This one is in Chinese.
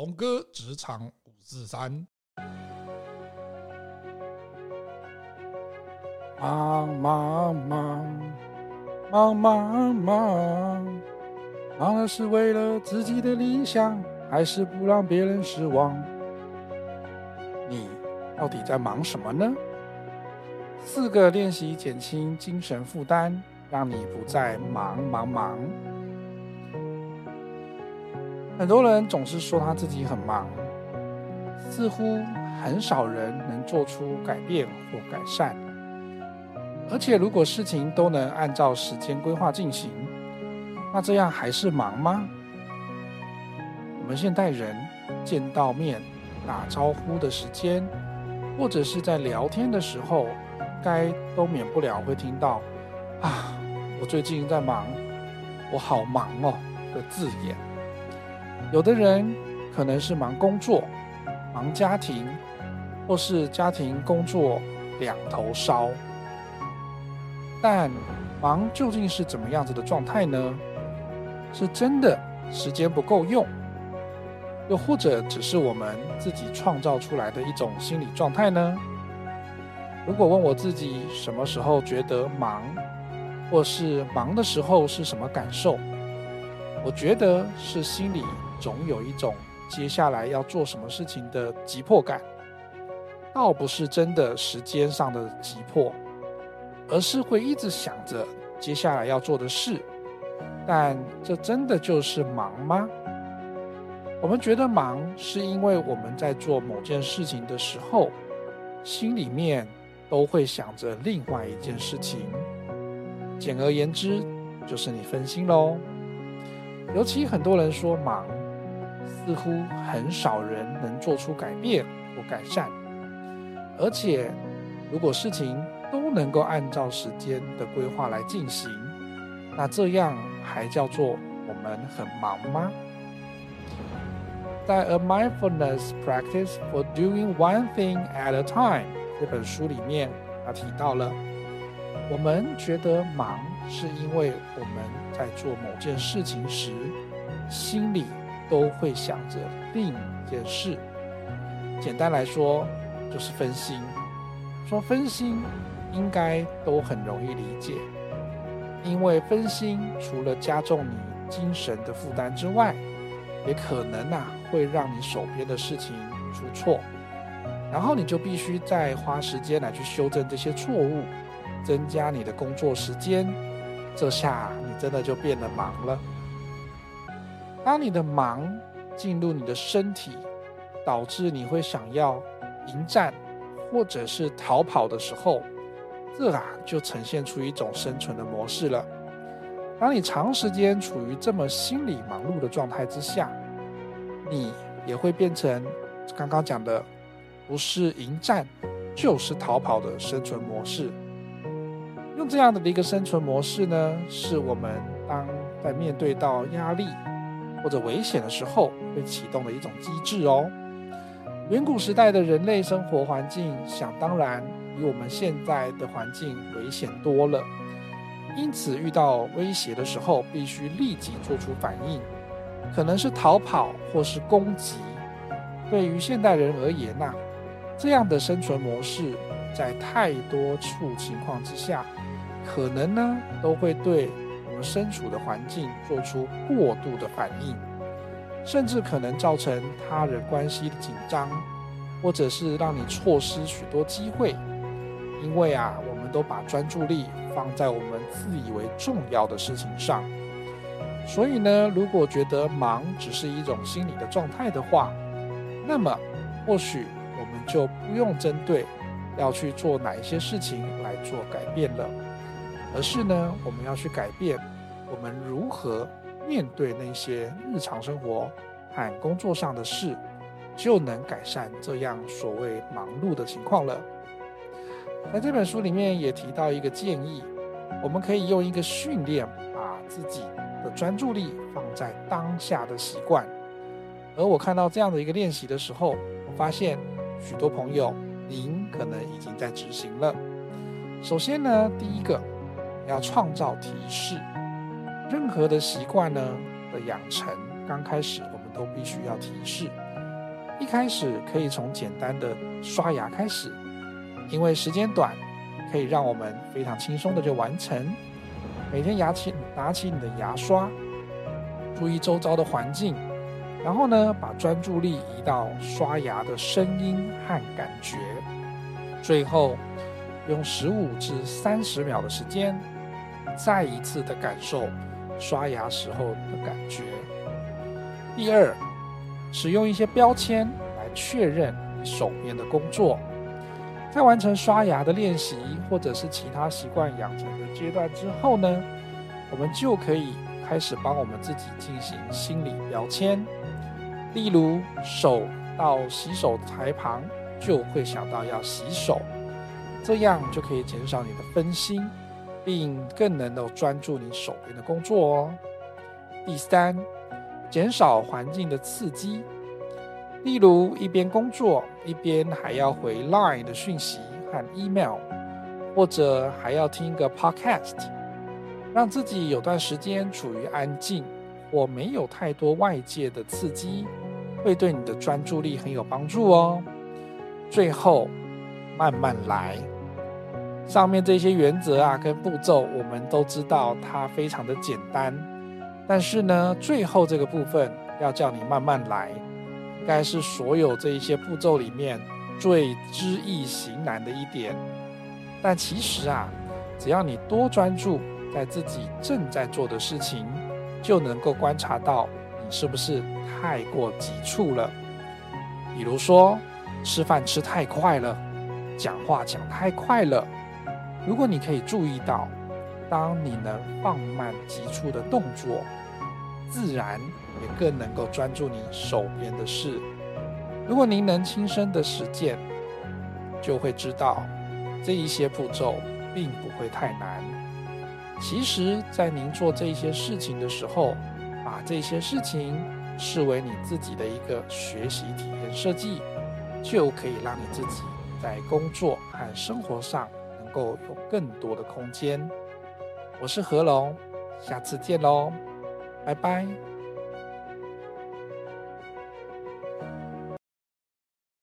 龙哥职场五四三，忙忙忙忙忙忙，忙的是为了自己的理想，还是不让别人失望？你到底在忙什么呢？四个练习减轻精神负担，让你不再忙忙忙。很多人总是说他自己很忙，似乎很少人能做出改变或改善。而且，如果事情都能按照时间规划进行，那这样还是忙吗？我们现代人见到面打招呼的时间，或者是在聊天的时候，该都免不了会听到“啊，我最近在忙，我好忙哦”的字眼。有的人可能是忙工作、忙家庭，或是家庭工作两头烧。但忙究竟是怎么样子的状态呢？是真的时间不够用，又或者只是我们自己创造出来的一种心理状态呢？如果问我自己什么时候觉得忙，或是忙的时候是什么感受，我觉得是心里总有一种接下来要做什么事情的急迫感，倒不是真的时间上的急迫，而是会一直想着接下来要做的事。但这真的就是忙吗？我们觉得忙，是因为我们在做某件事情的时候，心里面。都会想着另外一件事情，简而言之，就是你分心喽。尤其很多人说忙，似乎很少人能做出改变或改善。而且，如果事情都能够按照时间的规划来进行，那这样还叫做我们很忙吗？在《A Mindfulness Practice for Doing One Thing at a Time》。这本书里面，他提到了，我们觉得忙，是因为我们在做某件事情时，心里都会想着另一件事。简单来说，就是分心。说分心，应该都很容易理解，因为分心除了加重你精神的负担之外，也可能啊会让你手边的事情出错。然后你就必须再花时间来去修正这些错误，增加你的工作时间。这下你真的就变得忙了。当你的忙进入你的身体，导致你会想要迎战或者是逃跑的时候，这啊就呈现出一种生存的模式了。当你长时间处于这么心理忙碌的状态之下，你也会变成刚刚讲的。不是迎战，就是逃跑的生存模式。用这样的一个生存模式呢，是我们当在面对到压力或者危险的时候会启动的一种机制哦。远古时代的人类生活环境，想当然比我们现在的环境危险多了，因此遇到威胁的时候，必须立即做出反应，可能是逃跑或是攻击。对于现代人而言呐。这样的生存模式，在太多处情况之下，可能呢都会对们身处的环境做出过度的反应，甚至可能造成他人关系的紧张，或者是让你错失许多机会。因为啊，我们都把专注力放在我们自以为重要的事情上，所以呢，如果觉得忙只是一种心理的状态的话，那么或许我们。就不用针对要去做哪一些事情来做改变了，而是呢，我们要去改变我们如何面对那些日常生活和工作上的事，就能改善这样所谓忙碌的情况了。在这本书里面也提到一个建议，我们可以用一个训练，把自己的专注力放在当下的习惯。而我看到这样的一个练习的时候，我发现。许多朋友，您可能已经在执行了。首先呢，第一个要创造提示。任何的习惯呢的养成，刚开始我们都必须要提示。一开始可以从简单的刷牙开始，因为时间短，可以让我们非常轻松的就完成。每天牙起拿起你的牙刷，注意周遭的环境，然后呢，把专注力移到刷牙的声音和感觉，最后用十五至三十秒的时间，再一次的感受刷牙时候的感觉。第二，使用一些标签来确认你手边的工作。在完成刷牙的练习，或者是其他习惯养成的阶段之后呢，我们就可以开始帮我们自己进行心理标签。例如，手到洗手台旁就会想到要洗手，这样就可以减少你的分心，并更能够专注你手边的工作哦。第三，减少环境的刺激。例如，一边工作一边还要回 Line 的讯息和 email，或者还要听个 podcast，让自己有段时间处于安静或没有太多外界的刺激，会对你的专注力很有帮助哦。最后，慢慢来。上面这些原则啊，跟步骤我们都知道，它非常的简单，但是呢，最后这个部分要叫你慢慢来。该是所有这一些步骤里面最知易行难的一点，但其实啊，只要你多专注在自己正在做的事情，就能够观察到你是不是太过急促了。比如说，吃饭吃太快了，讲话讲太快了。如果你可以注意到，当你能放慢急促的动作，自然也更能够专注你手边的事。如果您能亲身的实践，就会知道这一些步骤并不会太难。其实，在您做这一些事情的时候，把这些事情视为你自己的一个学习体验设计，就可以让你自己在工作和生活上够有更多的空间。我是何龙，下次见喽。拜拜。